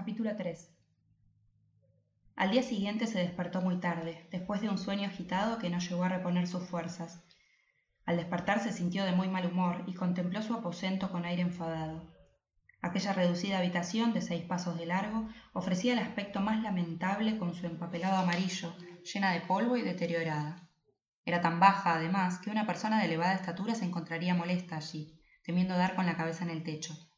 Capítulo 3 Al día siguiente se despertó muy tarde, después de un sueño agitado que no llegó a reponer sus fuerzas. Al despertar se sintió de muy mal humor y contempló su aposento con aire enfadado. Aquella reducida habitación de seis pasos de largo ofrecía el aspecto más lamentable con su empapelado amarillo, llena de polvo y deteriorada. Era tan baja, además, que una persona de elevada estatura se encontraría molesta allí, temiendo dar con la cabeza en el techo.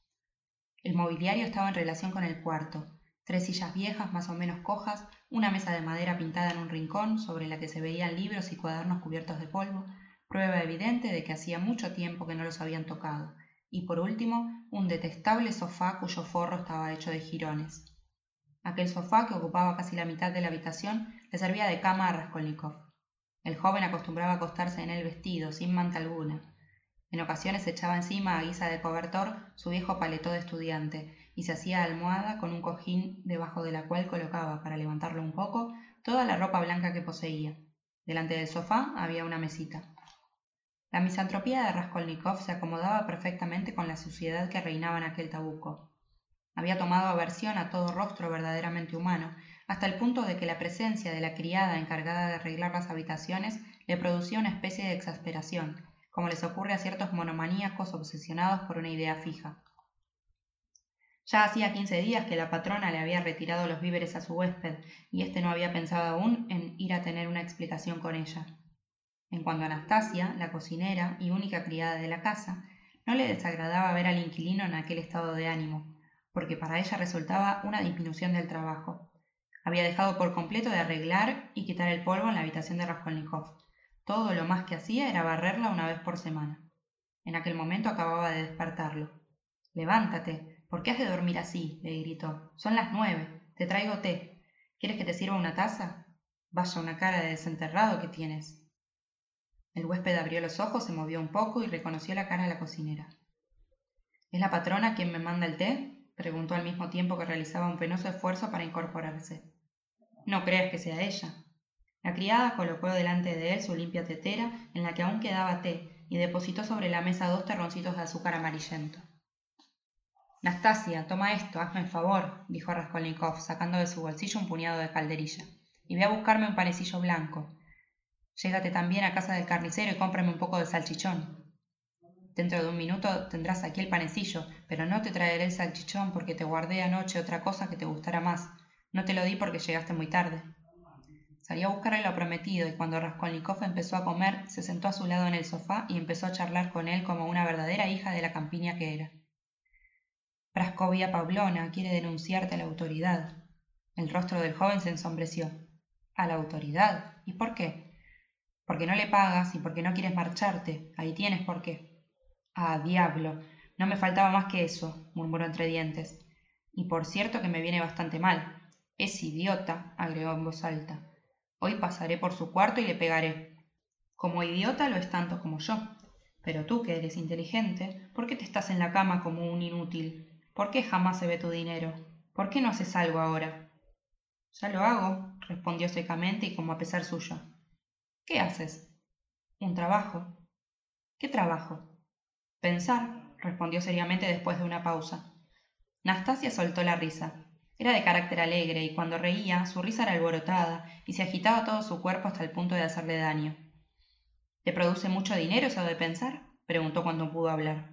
El mobiliario estaba en relación con el cuarto. Tres sillas viejas, más o menos cojas, una mesa de madera pintada en un rincón, sobre la que se veían libros y cuadernos cubiertos de polvo, prueba evidente de que hacía mucho tiempo que no los habían tocado, y por último, un detestable sofá cuyo forro estaba hecho de jirones. Aquel sofá, que ocupaba casi la mitad de la habitación, le servía de cama a Raskolnikov. El joven acostumbraba acostarse en él vestido, sin manta alguna, en ocasiones echaba encima a guisa de cobertor su viejo paletó de estudiante y se hacía almohada con un cojín debajo de la cual colocaba, para levantarlo un poco, toda la ropa blanca que poseía. Delante del sofá había una mesita. La misantropía de Raskolnikov se acomodaba perfectamente con la suciedad que reinaba en aquel tabuco. Había tomado aversión a todo rostro verdaderamente humano, hasta el punto de que la presencia de la criada encargada de arreglar las habitaciones le producía una especie de exasperación, como les ocurre a ciertos monomaníacos obsesionados por una idea fija. Ya hacía quince días que la patrona le había retirado los víveres a su huésped, y éste no había pensado aún en ir a tener una explicación con ella. En cuanto a Anastasia, la cocinera y única criada de la casa, no le desagradaba ver al inquilino en aquel estado de ánimo, porque para ella resultaba una disminución del trabajo. Había dejado por completo de arreglar y quitar el polvo en la habitación de Raskolnikov, todo lo más que hacía era barrerla una vez por semana. En aquel momento acababa de despertarlo. Levántate. ¿Por qué has de dormir así? le gritó. Son las nueve. Te traigo té. ¿Quieres que te sirva una taza? Vaya una cara de desenterrado que tienes. El huésped abrió los ojos, se movió un poco y reconoció la cara de la cocinera. ¿Es la patrona quien me manda el té? preguntó al mismo tiempo que realizaba un penoso esfuerzo para incorporarse. No creas que sea ella. La criada colocó delante de él su limpia tetera, en la que aún quedaba té, y depositó sobre la mesa dos terroncitos de azúcar amarillento. Nastasia, toma esto, hazme el favor, dijo Raskolnikov, sacando de su bolsillo un puñado de calderilla, y ve a buscarme un panecillo blanco. Llégate también a casa del carnicero y cómprame un poco de salchichón. Dentro de un minuto tendrás aquí el panecillo, pero no te traeré el salchichón porque te guardé anoche otra cosa que te gustará más. No te lo di porque llegaste muy tarde. Salió a buscarle lo prometido y cuando Raskolnikov empezó a comer, se sentó a su lado en el sofá y empezó a charlar con él como una verdadera hija de la campiña que era. Praskovia Pavlona quiere denunciarte a la autoridad. El rostro del joven se ensombreció. ¿A la autoridad? ¿Y por qué? Porque no le pagas y porque no quieres marcharte. Ahí tienes por qué. Ah, diablo. No me faltaba más que eso, murmuró entre dientes. Y por cierto que me viene bastante mal. Es idiota, agregó en voz alta. Hoy pasaré por su cuarto y le pegaré. Como idiota lo es tanto como yo. Pero tú, que eres inteligente, ¿por qué te estás en la cama como un inútil? ¿Por qué jamás se ve tu dinero? ¿Por qué no haces algo ahora? Ya lo hago, respondió secamente y como a pesar suyo. ¿Qué haces? Un trabajo. ¿Qué trabajo? Pensar, respondió seriamente después de una pausa. Nastasia soltó la risa. Era de carácter alegre y cuando reía su risa era alborotada y se agitaba todo su cuerpo hasta el punto de hacerle daño. ¿Te produce mucho dinero eso de pensar? preguntó cuando pudo hablar.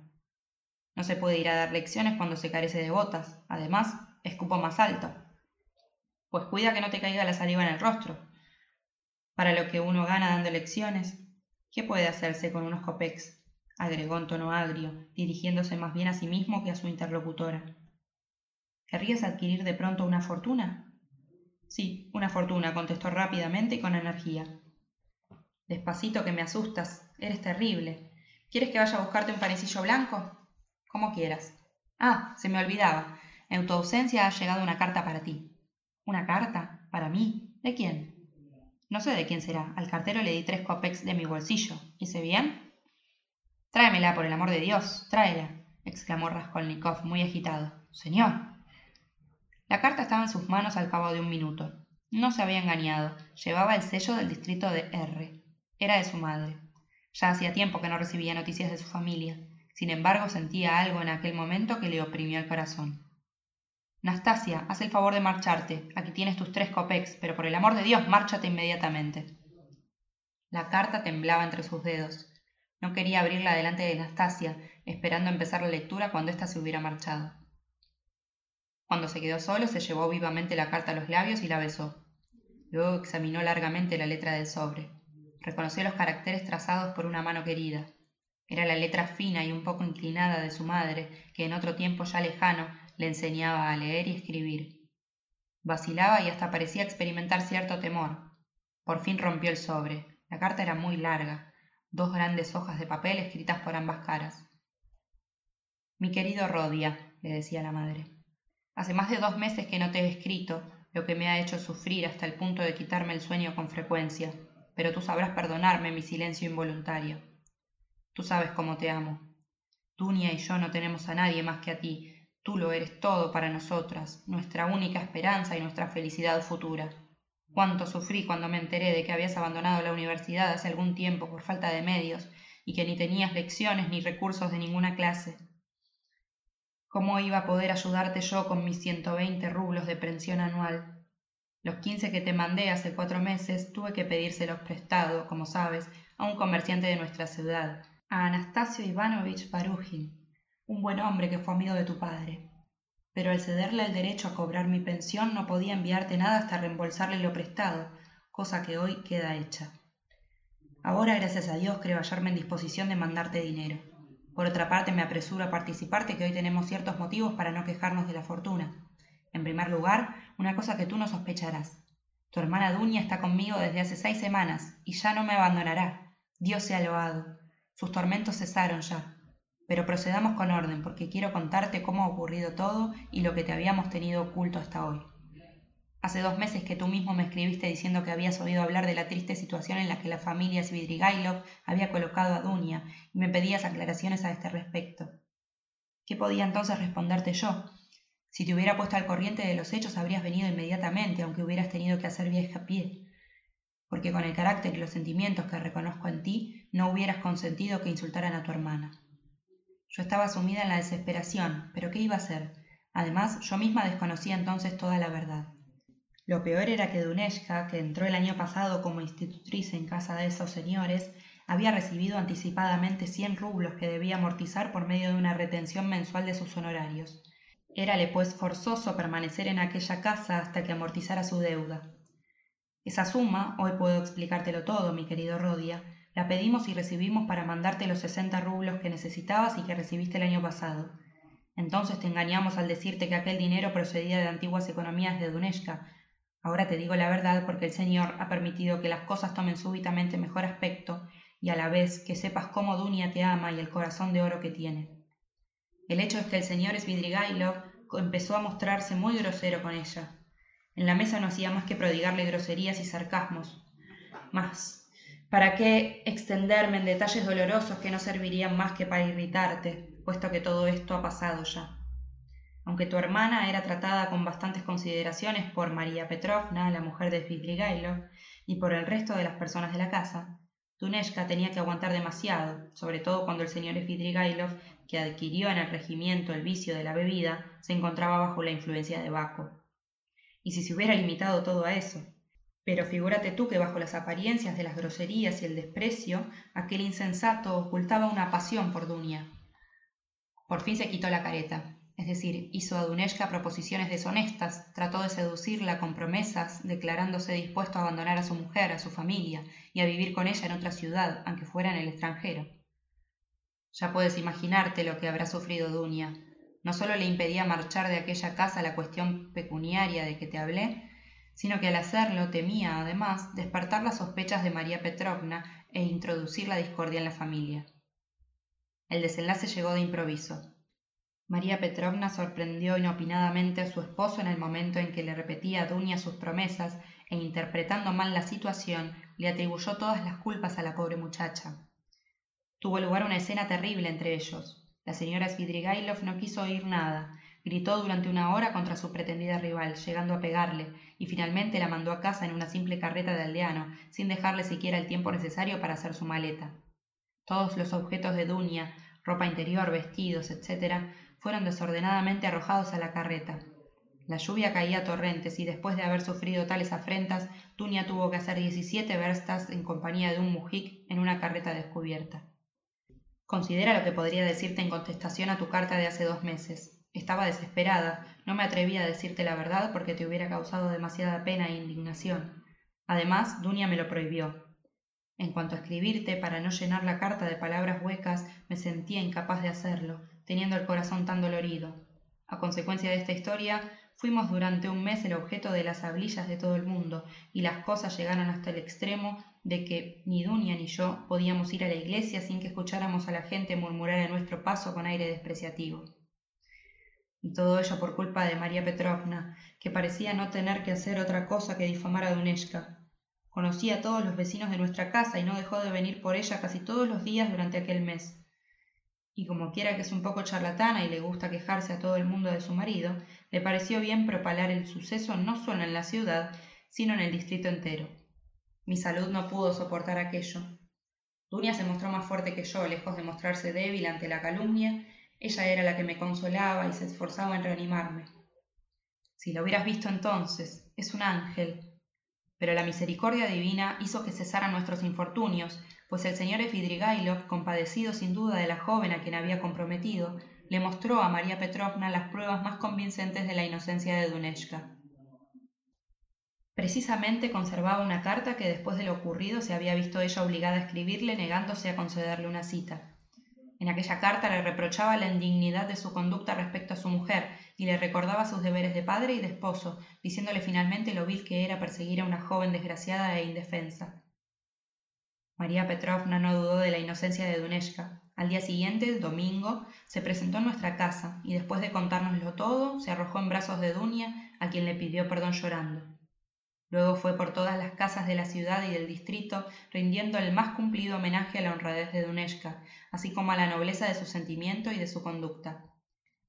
No se puede ir a dar lecciones cuando se carece de botas. Además, escupo más alto. Pues cuida que no te caiga la saliva en el rostro. Para lo que uno gana dando lecciones, ¿qué puede hacerse con unos copex? agregó en tono agrio, dirigiéndose más bien a sí mismo que a su interlocutora. ¿Querrías adquirir de pronto una fortuna? Sí, una fortuna, contestó rápidamente y con energía. Despacito que me asustas. Eres terrible. ¿Quieres que vaya a buscarte un panecillo blanco? Como quieras. Ah, se me olvidaba. En tu ausencia ha llegado una carta para ti. ¿Una carta? ¿Para mí? ¿De quién? No sé de quién será. Al cartero le di tres copex de mi bolsillo. ¿Hice bien? Tráemela, por el amor de Dios. Tráela, exclamó Raskolnikov, muy agitado. Señor. La carta estaba en sus manos al cabo de un minuto. No se había engañado. Llevaba el sello del distrito de R. Era de su madre. Ya hacía tiempo que no recibía noticias de su familia. Sin embargo, sentía algo en aquel momento que le oprimió el corazón. Nastasia, haz el favor de marcharte. Aquí tienes tus tres copex, pero por el amor de Dios, márchate inmediatamente. La carta temblaba entre sus dedos. No quería abrirla delante de Nastasia, esperando empezar la lectura cuando ésta se hubiera marchado. Cuando se quedó solo, se llevó vivamente la carta a los labios y la besó. Luego examinó largamente la letra del sobre. Reconoció los caracteres trazados por una mano querida. Era la letra fina y un poco inclinada de su madre, que en otro tiempo ya lejano le enseñaba a leer y escribir. Vacilaba y hasta parecía experimentar cierto temor. Por fin rompió el sobre. La carta era muy larga, dos grandes hojas de papel escritas por ambas caras. Mi querido Rodia, le decía la madre, hace más de dos meses que no te he escrito, lo que me ha hecho sufrir hasta el punto de quitarme el sueño con frecuencia, pero tú sabrás perdonarme mi silencio involuntario. Tú sabes cómo te amo. Dunia y yo no tenemos a nadie más que a ti. Tú lo eres todo para nosotras, nuestra única esperanza y nuestra felicidad futura. Cuánto sufrí cuando me enteré de que habías abandonado la universidad hace algún tiempo por falta de medios y que ni tenías lecciones ni recursos de ninguna clase. ¿Cómo iba a poder ayudarte yo con mis ciento veinte rublos de pensión anual? Los quince que te mandé hace cuatro meses tuve que pedírselos prestado, como sabes, a un comerciante de nuestra ciudad, a Anastasio Ivanovich Barujin, un buen hombre que fue amigo de tu padre pero al cederle el derecho a cobrar mi pensión no podía enviarte nada hasta reembolsarle lo prestado, cosa que hoy queda hecha. Ahora, gracias a Dios, creo hallarme en disposición de mandarte dinero. Por otra parte, me apresuro a participarte que hoy tenemos ciertos motivos para no quejarnos de la fortuna. En primer lugar, una cosa que tú no sospecharás. Tu hermana Duña está conmigo desde hace seis semanas y ya no me abandonará. Dios sea loado. Sus tormentos cesaron ya. Pero procedamos con orden, porque quiero contarte cómo ha ocurrido todo y lo que te habíamos tenido oculto hasta hoy. Hace dos meses que tú mismo me escribiste diciendo que habías oído hablar de la triste situación en la que la familia Svidrigailov había colocado a Dunia y me pedías aclaraciones a este respecto. ¿Qué podía entonces responderte yo? Si te hubiera puesto al corriente de los hechos habrías venido inmediatamente, aunque hubieras tenido que hacer viaje a pie. Porque con el carácter y los sentimientos que reconozco en ti, no hubieras consentido que insultaran a tu hermana. Yo estaba sumida en la desesperación, pero ¿qué iba a hacer? Además, yo misma desconocía entonces toda la verdad. Lo peor era que Duneshka, que entró el año pasado como institutriz en casa de esos señores, había recibido anticipadamente cien rublos que debía amortizar por medio de una retención mensual de sus honorarios. Érale pues forzoso permanecer en aquella casa hasta que amortizara su deuda. Esa suma, hoy puedo explicártelo todo, mi querido Rodia, la pedimos y recibimos para mandarte los sesenta rublos que necesitabas y que recibiste el año pasado. Entonces te engañamos al decirte que aquel dinero procedía de antiguas economías de Duneshka. Ahora te digo la verdad porque el Señor ha permitido que las cosas tomen súbitamente mejor aspecto y a la vez que sepas cómo Dunia te ama y el corazón de oro que tiene. El hecho es que el señor Svidrigailov empezó a mostrarse muy grosero con ella. En la mesa no hacía más que prodigarle groserías y sarcasmos. Más ¿Para qué extenderme en detalles dolorosos que no servirían más que para irritarte, puesto que todo esto ha pasado ya? Aunque tu hermana era tratada con bastantes consideraciones por María Petrovna, la mujer de Svidrigailov, y por el resto de las personas de la casa, Tuneshka tenía que aguantar demasiado, sobre todo cuando el señor Svidrigailov, que adquirió en el regimiento el vicio de la bebida, se encontraba bajo la influencia de Baco. Y si se hubiera limitado todo a eso, pero figúrate tú que bajo las apariencias de las groserías y el desprecio, aquel insensato ocultaba una pasión por Dunia. Por fin se quitó la careta, es decir, hizo a Duneshka proposiciones deshonestas, trató de seducirla con promesas, declarándose dispuesto a abandonar a su mujer, a su familia, y a vivir con ella en otra ciudad, aunque fuera en el extranjero. Ya puedes imaginarte lo que habrá sufrido Dunia. No solo le impedía marchar de aquella casa la cuestión pecuniaria de que te hablé, sino que al hacerlo temía, además, despertar las sospechas de María Petrovna e introducir la discordia en la familia. El desenlace llegó de improviso. María Petrovna sorprendió inopinadamente a su esposo en el momento en que le repetía a Dunia sus promesas e interpretando mal la situación, le atribuyó todas las culpas a la pobre muchacha. Tuvo lugar una escena terrible entre ellos. La señora Svidrigailov no quiso oír nada, Gritó durante una hora contra su pretendida rival, llegando a pegarle, y finalmente la mandó a casa en una simple carreta de aldeano, sin dejarle siquiera el tiempo necesario para hacer su maleta. Todos los objetos de Dunia, ropa interior, vestidos, etc., fueron desordenadamente arrojados a la carreta. La lluvia caía a torrentes y después de haber sufrido tales afrentas, Dunia tuvo que hacer diecisiete verstas en compañía de un mujik en una carreta descubierta. Considera lo que podría decirte en contestación a tu carta de hace dos meses. Estaba desesperada, no me atrevía a decirte la verdad porque te hubiera causado demasiada pena e indignación. Además, Dunia me lo prohibió. En cuanto a escribirte, para no llenar la carta de palabras huecas, me sentía incapaz de hacerlo, teniendo el corazón tan dolorido. A consecuencia de esta historia, fuimos durante un mes el objeto de las hablillas de todo el mundo, y las cosas llegaron hasta el extremo de que ni Dunia ni yo podíamos ir a la iglesia sin que escucháramos a la gente murmurar a nuestro paso con aire despreciativo. Y todo ello por culpa de María Petrovna, que parecía no tener que hacer otra cosa que difamar a Duneshka. Conocía a todos los vecinos de nuestra casa y no dejó de venir por ella casi todos los días durante aquel mes. Y como quiera que es un poco charlatana y le gusta quejarse a todo el mundo de su marido, le pareció bien propalar el suceso no solo en la ciudad, sino en el distrito entero. Mi salud no pudo soportar aquello. Dunia se mostró más fuerte que yo, lejos de mostrarse débil ante la calumnia, ella era la que me consolaba y se esforzaba en reanimarme. Si lo hubieras visto entonces, es un ángel. Pero la misericordia divina hizo que cesaran nuestros infortunios, pues el señor Efidrigailov, compadecido sin duda de la joven a quien había comprometido, le mostró a María Petrovna las pruebas más convincentes de la inocencia de Duneshka. Precisamente conservaba una carta que después de lo ocurrido se había visto ella obligada a escribirle negándose a concederle una cita. En aquella carta le reprochaba la indignidad de su conducta respecto a su mujer y le recordaba sus deberes de padre y de esposo, diciéndole finalmente lo vil que era perseguir a una joven desgraciada e indefensa. María Petrovna no dudó de la inocencia de Duneshka. Al día siguiente, domingo, se presentó en nuestra casa y después de contárnoslo todo, se arrojó en brazos de Dunia, a quien le pidió perdón llorando. Luego fue por todas las casas de la ciudad y del distrito, rindiendo el más cumplido homenaje a la honradez de Duneshka, así como a la nobleza de su sentimiento y de su conducta.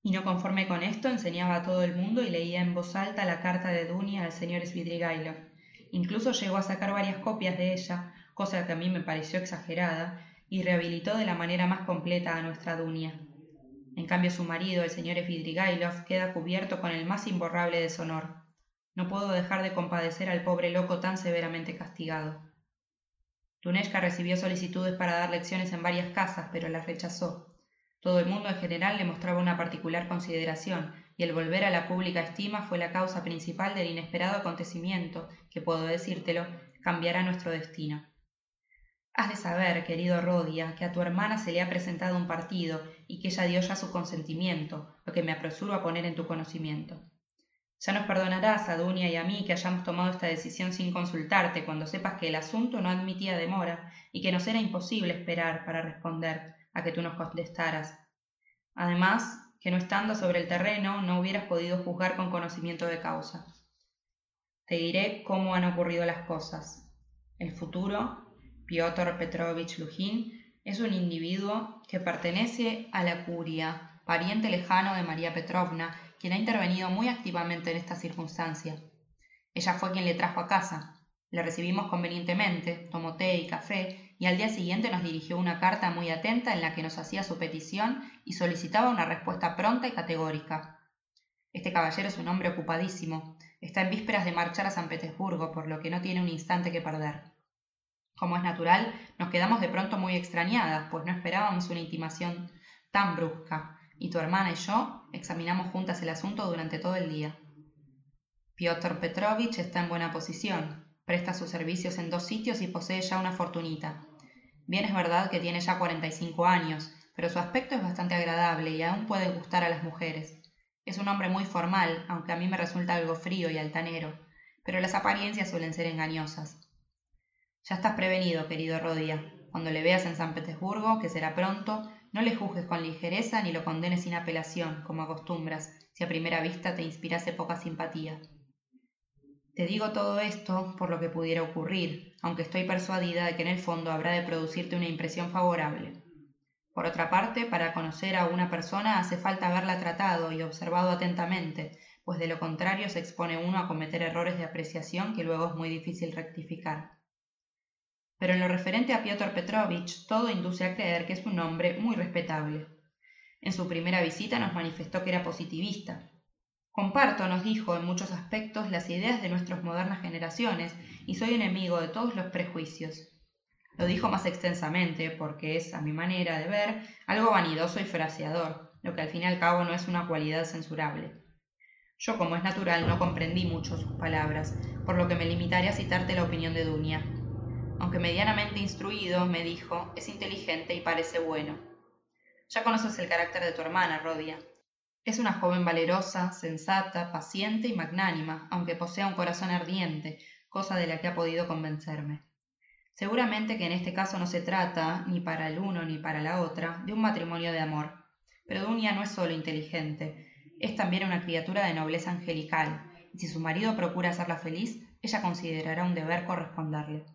Y no conforme con esto, enseñaba a todo el mundo y leía en voz alta la carta de Dunia al señor Svidrigailov. Incluso llegó a sacar varias copias de ella, cosa que a mí me pareció exagerada, y rehabilitó de la manera más completa a nuestra Dunia. En cambio, su marido, el señor Svidrigailov, queda cubierto con el más imborrable deshonor. No puedo dejar de compadecer al pobre loco tan severamente castigado. Tuneshka recibió solicitudes para dar lecciones en varias casas, pero las rechazó. Todo el mundo en general le mostraba una particular consideración, y el volver a la pública estima fue la causa principal del inesperado acontecimiento, que puedo decírtelo, cambiará nuestro destino. Has de saber, querido Rodia, que a tu hermana se le ha presentado un partido y que ella dio ya su consentimiento, lo que me apresuro a poner en tu conocimiento. Ya nos perdonarás a Dunia y a mí que hayamos tomado esta decisión sin consultarte cuando sepas que el asunto no admitía demora y que nos era imposible esperar para responder a que tú nos contestaras. Además, que no estando sobre el terreno no hubieras podido juzgar con conocimiento de causa. Te diré cómo han ocurrido las cosas. El futuro, Piotr Petrovich Lujin, es un individuo que pertenece a la curia, pariente lejano de María Petrovna, quien ha intervenido muy activamente en esta circunstancia. Ella fue quien le trajo a casa. Le recibimos convenientemente, tomó té y café, y al día siguiente nos dirigió una carta muy atenta en la que nos hacía su petición y solicitaba una respuesta pronta y categórica. Este caballero es un hombre ocupadísimo. Está en vísperas de marchar a San Petersburgo, por lo que no tiene un instante que perder. Como es natural, nos quedamos de pronto muy extrañadas, pues no esperábamos una intimación tan brusca, y tu hermana y yo examinamos juntas el asunto durante todo el día. Piotr Petrovich está en buena posición, presta sus servicios en dos sitios y posee ya una fortunita. Bien es verdad que tiene ya 45 años, pero su aspecto es bastante agradable y aún puede gustar a las mujeres. Es un hombre muy formal, aunque a mí me resulta algo frío y altanero, pero las apariencias suelen ser engañosas. Ya estás prevenido, querido Rodia. Cuando le veas en San Petersburgo, que será pronto, no le juzgues con ligereza ni lo condenes sin apelación, como acostumbras, si a primera vista te inspirase poca simpatía. Te digo todo esto por lo que pudiera ocurrir, aunque estoy persuadida de que en el fondo habrá de producirte una impresión favorable. Por otra parte, para conocer a una persona hace falta haberla tratado y observado atentamente, pues de lo contrario se expone uno a cometer errores de apreciación que luego es muy difícil rectificar pero en lo referente a Piotr Petrovich todo induce a creer que es un hombre muy respetable. En su primera visita nos manifestó que era positivista. Comparto, nos dijo, en muchos aspectos las ideas de nuestras modernas generaciones y soy enemigo de todos los prejuicios. Lo dijo más extensamente porque es, a mi manera de ver, algo vanidoso y fraseador, lo que al fin y al cabo no es una cualidad censurable. Yo, como es natural, no comprendí mucho sus palabras, por lo que me limitaré a citarte la opinión de Dunia. Aunque medianamente instruido, me dijo, es inteligente y parece bueno. Ya conoces el carácter de tu hermana, Rodia. Es una joven valerosa, sensata, paciente y magnánima, aunque posea un corazón ardiente, cosa de la que ha podido convencerme. Seguramente que en este caso no se trata, ni para el uno ni para la otra, de un matrimonio de amor. Pero Dunia no es solo inteligente, es también una criatura de nobleza angelical, y si su marido procura hacerla feliz, ella considerará un deber corresponderle.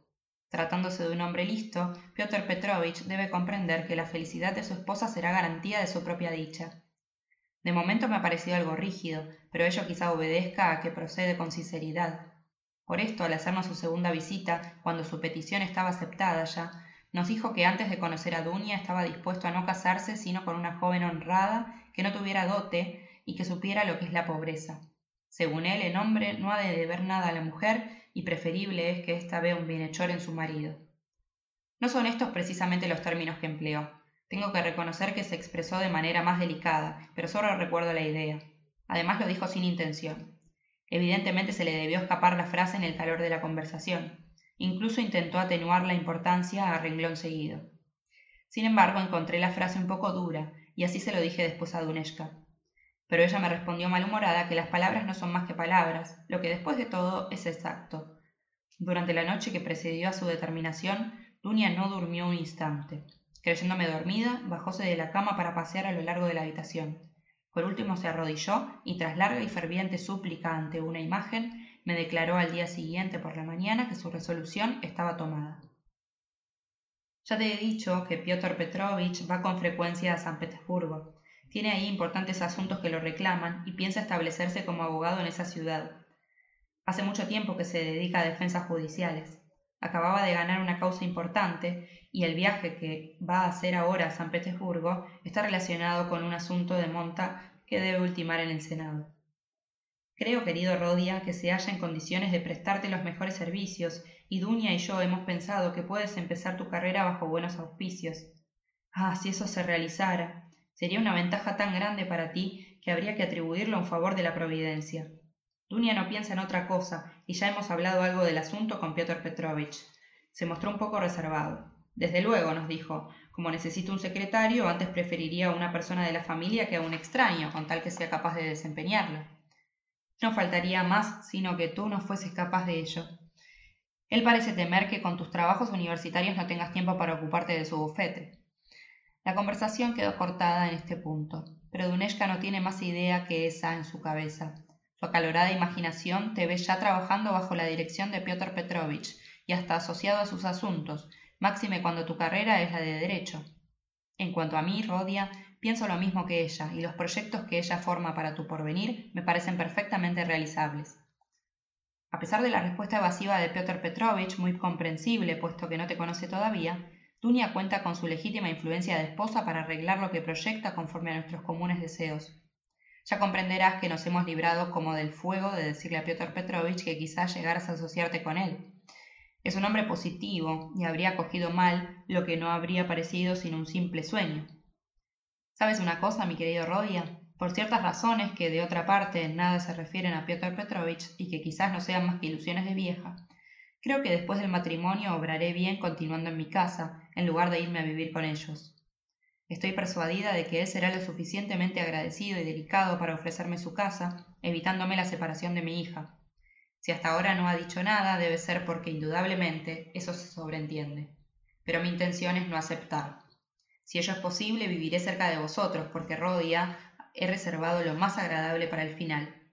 Tratándose de un hombre listo, Piotr Petrovich debe comprender que la felicidad de su esposa será garantía de su propia dicha. De momento me ha parecido algo rígido, pero ello quizá obedezca a que procede con sinceridad. Por esto, al hacernos su segunda visita, cuando su petición estaba aceptada ya, nos dijo que antes de conocer a Dunia estaba dispuesto a no casarse sino con una joven honrada que no tuviera dote y que supiera lo que es la pobreza. Según él, el hombre no ha de deber nada a la mujer y preferible es que ésta vea un bienhechor en su marido. No son estos precisamente los términos que empleó. Tengo que reconocer que se expresó de manera más delicada, pero solo recuerdo la idea. Además lo dijo sin intención. Evidentemente se le debió escapar la frase en el calor de la conversación. Incluso intentó atenuar la importancia a renglón seguido. Sin embargo, encontré la frase un poco dura, y así se lo dije después a Duneshka. Pero ella me respondió malhumorada que las palabras no son más que palabras, lo que después de todo es exacto. Durante la noche que precedió a su determinación, Dunia no durmió un instante. Creyéndome dormida, bajóse de la cama para pasear a lo largo de la habitación. Por último se arrodilló y tras larga y ferviente súplica ante una imagen, me declaró al día siguiente por la mañana que su resolución estaba tomada. Ya te he dicho que Piotr Petrovich va con frecuencia a San Petersburgo. Tiene ahí importantes asuntos que lo reclaman y piensa establecerse como abogado en esa ciudad. Hace mucho tiempo que se dedica a defensas judiciales. Acababa de ganar una causa importante y el viaje que va a hacer ahora a San Petersburgo está relacionado con un asunto de monta que debe ultimar en el Senado. Creo, querido Rodia, que se halla en condiciones de prestarte los mejores servicios, y Dunia y yo hemos pensado que puedes empezar tu carrera bajo buenos auspicios. Ah, si eso se realizara. Sería una ventaja tan grande para ti que habría que atribuirlo a un favor de la providencia. Dunia no piensa en otra cosa, y ya hemos hablado algo del asunto con Piotr Petrovich. Se mostró un poco reservado. Desde luego, nos dijo, como necesito un secretario, antes preferiría a una persona de la familia que a un extraño, con tal que sea capaz de desempeñarlo. No faltaría más sino que tú no fueses capaz de ello. Él parece temer que con tus trabajos universitarios no tengas tiempo para ocuparte de su bufete. La conversación quedó cortada en este punto, pero Duneshka no tiene más idea que esa en su cabeza. Su acalorada imaginación te ve ya trabajando bajo la dirección de Piotr Petrovich y hasta asociado a sus asuntos, máxime cuando tu carrera es la de derecho. En cuanto a mí, Rodia, pienso lo mismo que ella, y los proyectos que ella forma para tu porvenir me parecen perfectamente realizables. A pesar de la respuesta evasiva de Piotr Petrovich, muy comprensible, puesto que no te conoce todavía, Dunia cuenta con su legítima influencia de esposa para arreglar lo que proyecta conforme a nuestros comunes deseos. Ya comprenderás que nos hemos librado como del fuego de decirle a Piotr Petrovich que quizás llegaras a asociarte con él. Es un hombre positivo y habría cogido mal lo que no habría parecido sino un simple sueño. ¿Sabes una cosa, mi querido Rodia? Por ciertas razones que de otra parte nada se refieren a Piotr Petrovich y que quizás no sean más que ilusiones de vieja, creo que después del matrimonio obraré bien continuando en mi casa, en lugar de irme a vivir con ellos. Estoy persuadida de que él será lo suficientemente agradecido y delicado para ofrecerme su casa, evitándome la separación de mi hija, si hasta ahora no ha dicho nada, debe ser porque indudablemente eso se sobreentiende. Pero mi intención es no aceptar. Si ello es posible, viviré cerca de vosotros, porque Rodia he reservado lo más agradable para el final.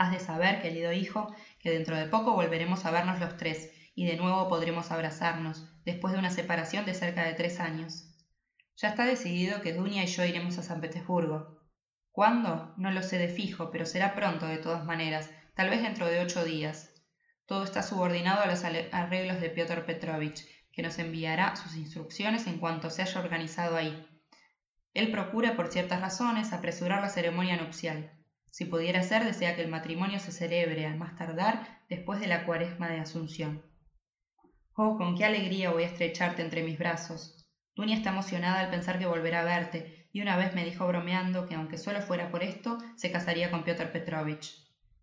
Has de saber, querido hijo, que dentro de poco volveremos a vernos los tres, y de nuevo podremos abrazarnos, después de una separación de cerca de tres años. Ya está decidido que Dunia y yo iremos a San Petersburgo. ¿Cuándo? No lo sé de fijo, pero será pronto de todas maneras, tal vez dentro de ocho días. Todo está subordinado a los arreglos de Piotr Petrovich, que nos enviará sus instrucciones en cuanto se haya organizado ahí. Él procura, por ciertas razones, apresurar la ceremonia nupcial. Si pudiera ser, desea que el matrimonio se celebre al más tardar después de la cuaresma de Asunción. Oh, con qué alegría voy a estrecharte entre mis brazos. Dunia está emocionada al pensar que volverá a verte, y una vez me dijo bromeando que aunque solo fuera por esto, se casaría con Piotr Petrovich.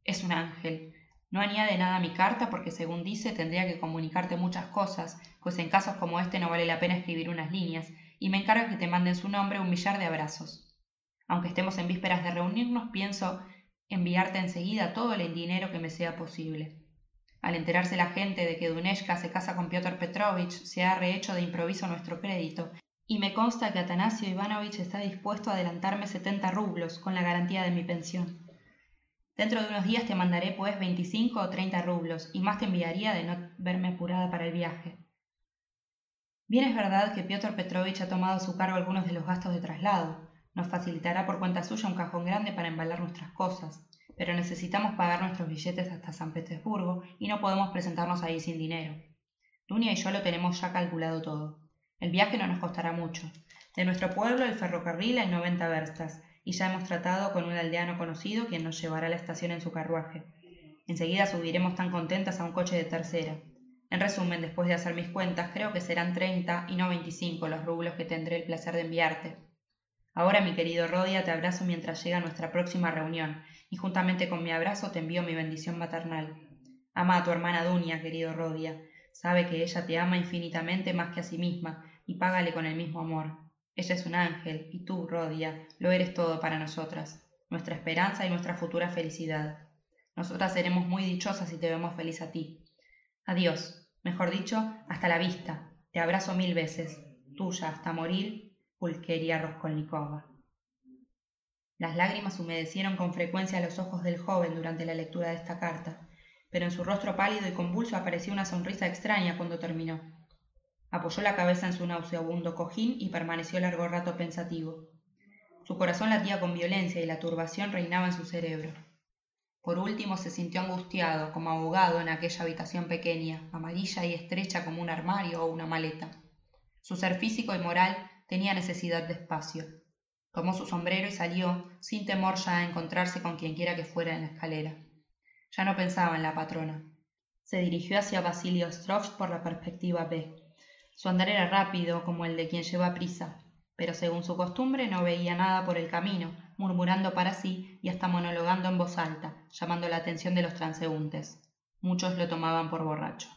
Es un ángel. No añade nada a mi carta porque, según dice, tendría que comunicarte muchas cosas, pues en casos como este no vale la pena escribir unas líneas, y me encarga que te mande en su nombre un millar de abrazos. Aunque estemos en vísperas de reunirnos, pienso enviarte enseguida todo el dinero que me sea posible. Al enterarse la gente de que Duneshka se casa con Piotr Petrovich, se ha rehecho de improviso nuestro crédito, y me consta que Atanasio Ivanovich está dispuesto a adelantarme setenta rublos con la garantía de mi pensión. Dentro de unos días te mandaré, pues, veinticinco o treinta rublos, y más te enviaría de no verme apurada para el viaje. Bien es verdad que Piotr Petrovich ha tomado a su cargo algunos de los gastos de traslado. Nos facilitará por cuenta suya un cajón grande para embalar nuestras cosas pero necesitamos pagar nuestros billetes hasta San Petersburgo y no podemos presentarnos ahí sin dinero. Dunia y yo lo tenemos ya calculado todo. El viaje no nos costará mucho. De nuestro pueblo el ferrocarril en 90 verstas, y ya hemos tratado con un aldeano conocido quien nos llevará a la estación en su carruaje. Enseguida subiremos tan contentas a un coche de tercera. En resumen, después de hacer mis cuentas, creo que serán 30 y no 25 los rublos que tendré el placer de enviarte. Ahora, mi querido Rodia, te abrazo mientras llega nuestra próxima reunión, y juntamente con mi abrazo te envío mi bendición maternal. Ama a tu hermana Dunia, querido Rodia. Sabe que ella te ama infinitamente más que a sí misma, y págale con el mismo amor. Ella es un ángel, y tú, Rodia, lo eres todo para nosotras, nuestra esperanza y nuestra futura felicidad. Nosotras seremos muy dichosas si te vemos feliz a ti. Adiós, mejor dicho, hasta la vista. Te abrazo mil veces. Tuya hasta morir, Pulqueria Raskolnikova. Las lágrimas humedecieron con frecuencia los ojos del joven durante la lectura de esta carta, pero en su rostro pálido y convulso apareció una sonrisa extraña cuando terminó. Apoyó la cabeza en su nauseabundo cojín y permaneció largo rato pensativo. Su corazón latía con violencia y la turbación reinaba en su cerebro. Por último se sintió angustiado, como ahogado en aquella habitación pequeña, amarilla y estrecha como un armario o una maleta. Su ser físico y moral tenía necesidad de espacio. Tomó su sombrero y salió, sin temor ya a encontrarse con quienquiera que fuera en la escalera. Ya no pensaba en la patrona. Se dirigió hacia Vasily Ostrovsk por la perspectiva B. Su andar era rápido, como el de quien lleva prisa, pero según su costumbre no veía nada por el camino, murmurando para sí y hasta monologando en voz alta, llamando la atención de los transeúntes. Muchos lo tomaban por borracho.